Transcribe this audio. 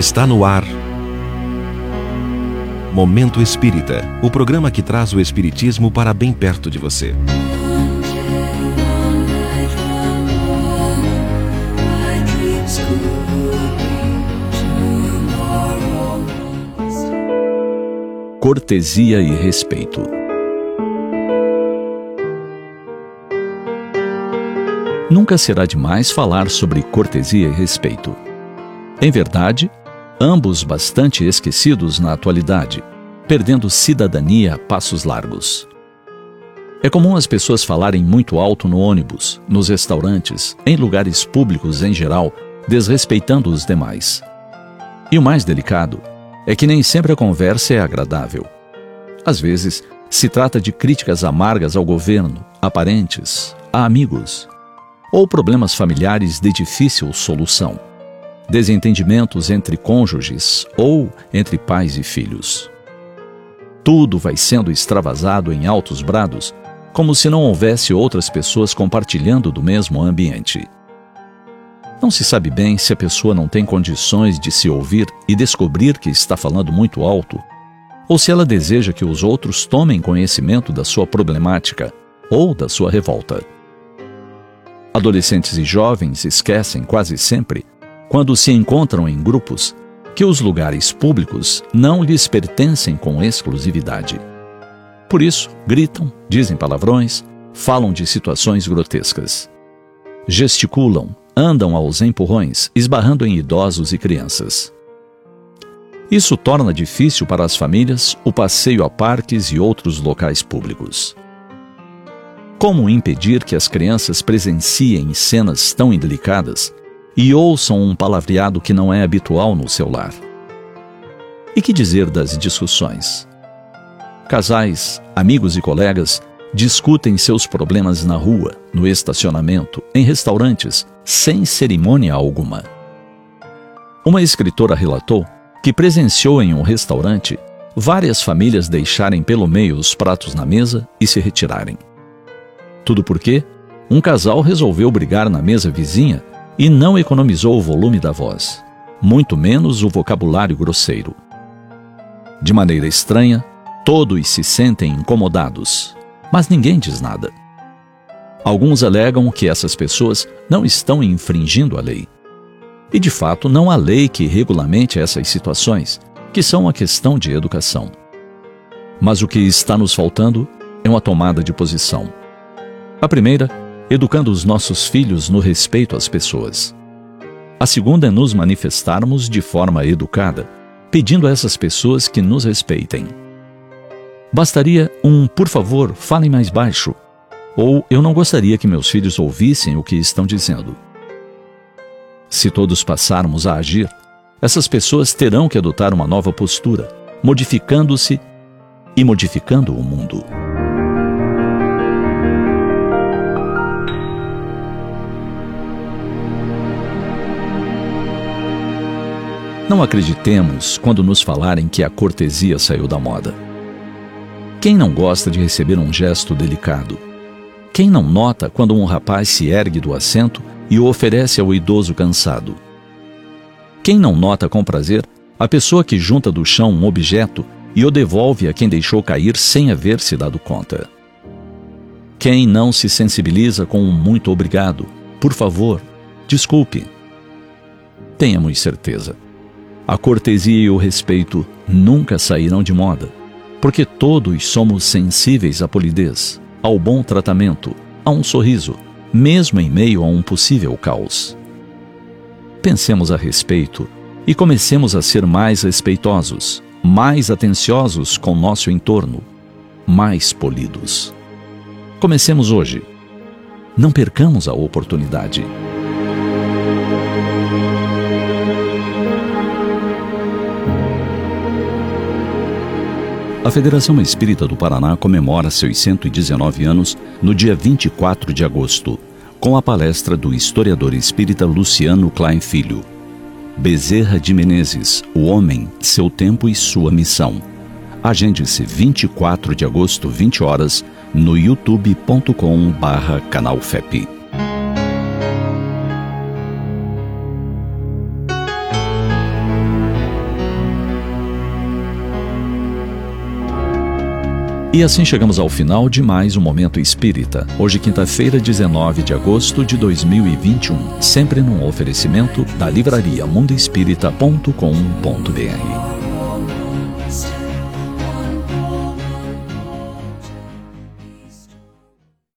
Está no ar. Momento Espírita o programa que traz o Espiritismo para bem perto de você. Cortesia e respeito. Nunca será demais falar sobre cortesia e respeito. Em verdade, ambos bastante esquecidos na atualidade, perdendo cidadania a passos largos. É comum as pessoas falarem muito alto no ônibus, nos restaurantes, em lugares públicos em geral, desrespeitando os demais. E o mais delicado é que nem sempre a conversa é agradável. Às vezes, se trata de críticas amargas ao governo, a parentes, a amigos, ou problemas familiares de difícil solução desentendimentos entre cônjuges ou entre pais e filhos. Tudo vai sendo extravasado em altos brados, como se não houvesse outras pessoas compartilhando do mesmo ambiente. Não se sabe bem se a pessoa não tem condições de se ouvir e descobrir que está falando muito alto, ou se ela deseja que os outros tomem conhecimento da sua problemática ou da sua revolta. Adolescentes e jovens esquecem quase sempre quando se encontram em grupos, que os lugares públicos não lhes pertencem com exclusividade. Por isso, gritam, dizem palavrões, falam de situações grotescas. Gesticulam, andam aos empurrões, esbarrando em idosos e crianças. Isso torna difícil para as famílias o passeio a parques e outros locais públicos. Como impedir que as crianças presenciem cenas tão indelicadas e ouçam um palavreado que não é habitual no seu lar. E que dizer das discussões? Casais, amigos e colegas discutem seus problemas na rua, no estacionamento, em restaurantes, sem cerimônia alguma. Uma escritora relatou que presenciou em um restaurante várias famílias deixarem pelo meio os pratos na mesa e se retirarem. Tudo porque um casal resolveu brigar na mesa vizinha e não economizou o volume da voz, muito menos o vocabulário grosseiro. De maneira estranha, todos se sentem incomodados, mas ninguém diz nada. Alguns alegam que essas pessoas não estão infringindo a lei. E de fato, não há lei que regulamente essas situações, que são uma questão de educação. Mas o que está nos faltando é uma tomada de posição. A primeira educando os nossos filhos no respeito às pessoas. A segunda é nos manifestarmos de forma educada, pedindo a essas pessoas que nos respeitem. Bastaria um por favor, falem mais baixo, ou eu não gostaria que meus filhos ouvissem o que estão dizendo. Se todos passarmos a agir, essas pessoas terão que adotar uma nova postura, modificando-se e modificando o mundo. Não acreditemos quando nos falarem que a cortesia saiu da moda. Quem não gosta de receber um gesto delicado? Quem não nota quando um rapaz se ergue do assento e o oferece ao idoso cansado? Quem não nota com prazer a pessoa que junta do chão um objeto e o devolve a quem deixou cair sem haver se dado conta? Quem não se sensibiliza com um muito obrigado, por favor, desculpe? Tenhamos certeza a cortesia e o respeito nunca sairão de moda, porque todos somos sensíveis à polidez, ao bom tratamento, a um sorriso, mesmo em meio a um possível caos. Pensemos a respeito e comecemos a ser mais respeitosos, mais atenciosos com nosso entorno, mais polidos. Comecemos hoje. Não percamos a oportunidade. A Federação Espírita do Paraná comemora seus 119 anos no dia 24 de agosto, com a palestra do historiador espírita Luciano Klein Filho. Bezerra de Menezes, o homem, seu tempo e sua missão. Agende-se 24 de agosto, 20 horas, no youtube.com/barra E assim chegamos ao final de mais um Momento Espírita. Hoje, quinta-feira, 19 de agosto de 2021. Sempre num oferecimento da livraria mundoespírita.com.br.